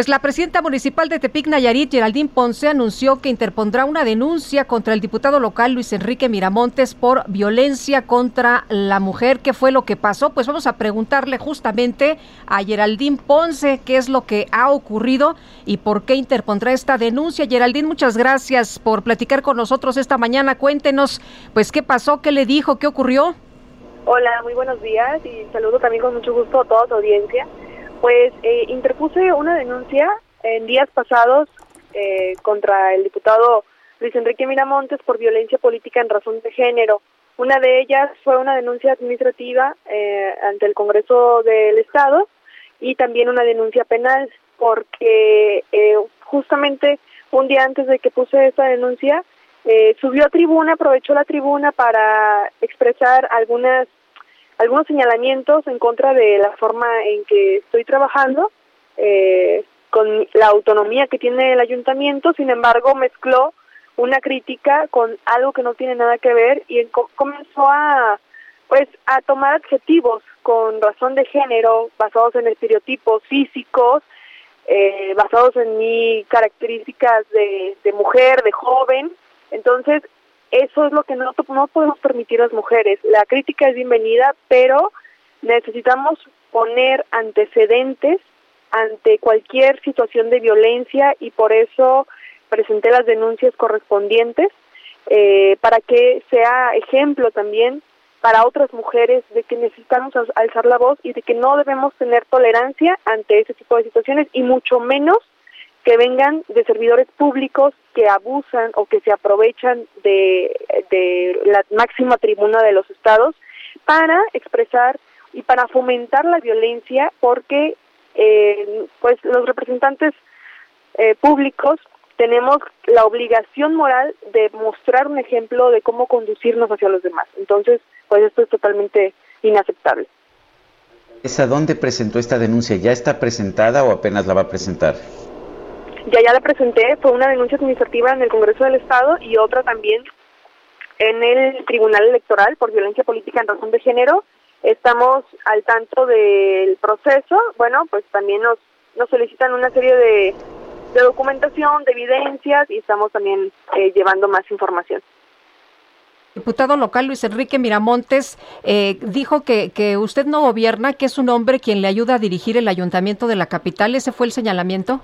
Pues la presidenta municipal de Tepic Nayarit, Geraldine Ponce, anunció que interpondrá una denuncia contra el diputado local Luis Enrique Miramontes por violencia contra la mujer. ¿Qué fue lo que pasó? Pues vamos a preguntarle justamente a Geraldine Ponce qué es lo que ha ocurrido y por qué interpondrá esta denuncia. Geraldine, muchas gracias por platicar con nosotros esta mañana. Cuéntenos, pues, qué pasó, qué le dijo, qué ocurrió. Hola, muy buenos días y saludo también con mucho gusto a toda tu audiencia. Pues eh, interpuse una denuncia en días pasados eh, contra el diputado Luis Enrique Miramontes por violencia política en razón de género. Una de ellas fue una denuncia administrativa eh, ante el Congreso del Estado y también una denuncia penal porque justamente un día antes de que puse esta denuncia subió a tribuna, aprovechó la tribuna para expresar algunas algunos señalamientos en contra de la forma en que estoy trabajando, eh, con la autonomía que tiene el ayuntamiento, sin embargo mezcló una crítica con algo que no tiene nada que ver y comenzó a pues a tomar adjetivos con razón de género basados en estereotipos físicos eh, basados en mi características de mujer de joven. Entonces eso es lo que no, no podemos permitir las mujeres. La crítica es bienvenida, pero necesitamos poner antecedentes ante cualquier situación de violencia y por eso presenté las denuncias correspondientes eh, para que sea ejemplo también para otras mujeres de que necesitamos alzar la voz y de que no debemos tener tolerancia ante ese tipo de situaciones y mucho menos que vengan de servidores públicos que abusan o que se aprovechan de, la máxima tribuna de los estados para expresar y para fomentar la violencia porque eh, pues los representantes eh, públicos tenemos la obligación moral de mostrar un ejemplo de cómo conducirnos hacia los demás. Entonces, pues esto es totalmente inaceptable. ¿Es a dónde presentó esta denuncia? ¿Ya está presentada o apenas la va a presentar? Ya ya la presenté, fue una denuncia administrativa en el Congreso del Estado y otra también en el Tribunal Electoral por violencia política en razón de género. Estamos al tanto del proceso, bueno, pues también nos, nos solicitan una serie de, de documentación, de evidencias y estamos también eh, llevando más información. Diputado local Luis Enrique Miramontes eh, dijo que, que usted no gobierna, que es un hombre quien le ayuda a dirigir el ayuntamiento de la capital. ¿Ese fue el señalamiento?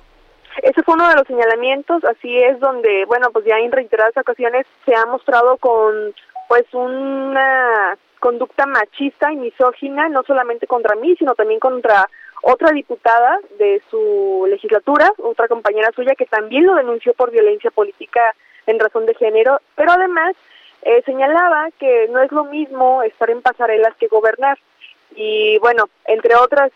Ese fue uno de los señalamientos, así es donde, bueno, pues ya en reiteradas ocasiones se ha mostrado con pues una conducta machista y misógina, no solamente contra mí, sino también contra otra diputada de su legislatura, otra compañera suya que también lo denunció por violencia política en razón de género, pero además eh, señalaba que no es lo mismo estar en pasarelas que gobernar. Y bueno, entre otros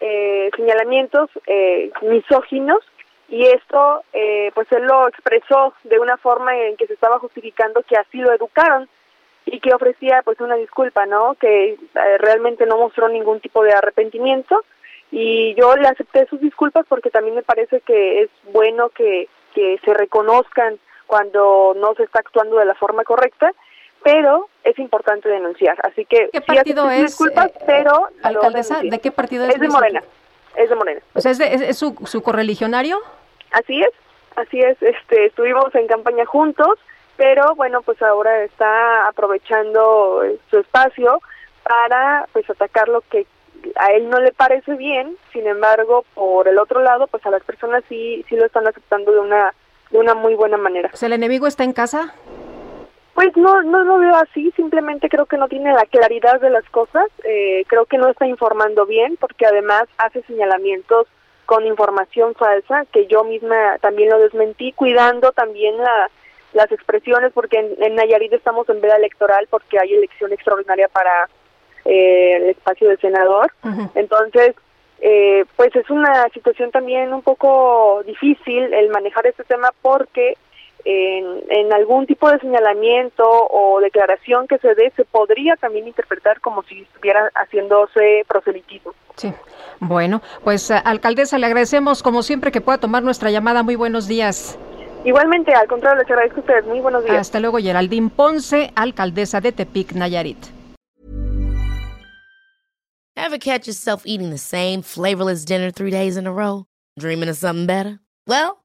eh, señalamientos eh, misóginos, y esto eh, pues él lo expresó de una forma en que se estaba justificando que así lo educaron y que ofrecía pues una disculpa, ¿no? Que eh, realmente no mostró ningún tipo de arrepentimiento y yo le acepté sus disculpas porque también me parece que es bueno que, que se reconozcan cuando no se está actuando de la forma correcta, pero es importante denunciar. Así que ¿Qué partido es? Disculpas, eh, pero alcaldesa, ¿de qué partido es? Es de Morena. Es de Morena. O sea, ¿es, es su, su correligionario? Así es, así es, este, estuvimos en campaña juntos, pero bueno, pues ahora está aprovechando su espacio para pues atacar lo que a él no le parece bien, sin embargo, por el otro lado, pues a las personas sí sí lo están aceptando de una de una muy buena manera. ¿El enemigo está en casa? Pues no, no lo veo así, simplemente creo que no tiene la claridad de las cosas, eh, creo que no está informando bien, porque además hace señalamientos con información falsa, que yo misma también lo desmentí, cuidando también la, las expresiones, porque en, Nayarit estamos en veda electoral porque hay elección extraordinaria para eh, el espacio de senador. Entonces, eh, pues es una situación también un poco difícil el manejar este tema porque en, en, algún tipo de señalamiento o declaración que se dé se podría también interpretar como si estuviera haciéndose proselitismo. Sí. Bueno, pues alcaldesa, le agradecemos como siempre que pueda tomar nuestra llamada. Muy buenos días. Igualmente, al contrario, les agradezco a ustedes. Muy buenos días. Hasta luego, Geraldine Ponce, alcaldesa de Tepic, Nayarit. Ever catch yourself eating the same flavorless dinner three days in a row? Dreaming of something better? Well,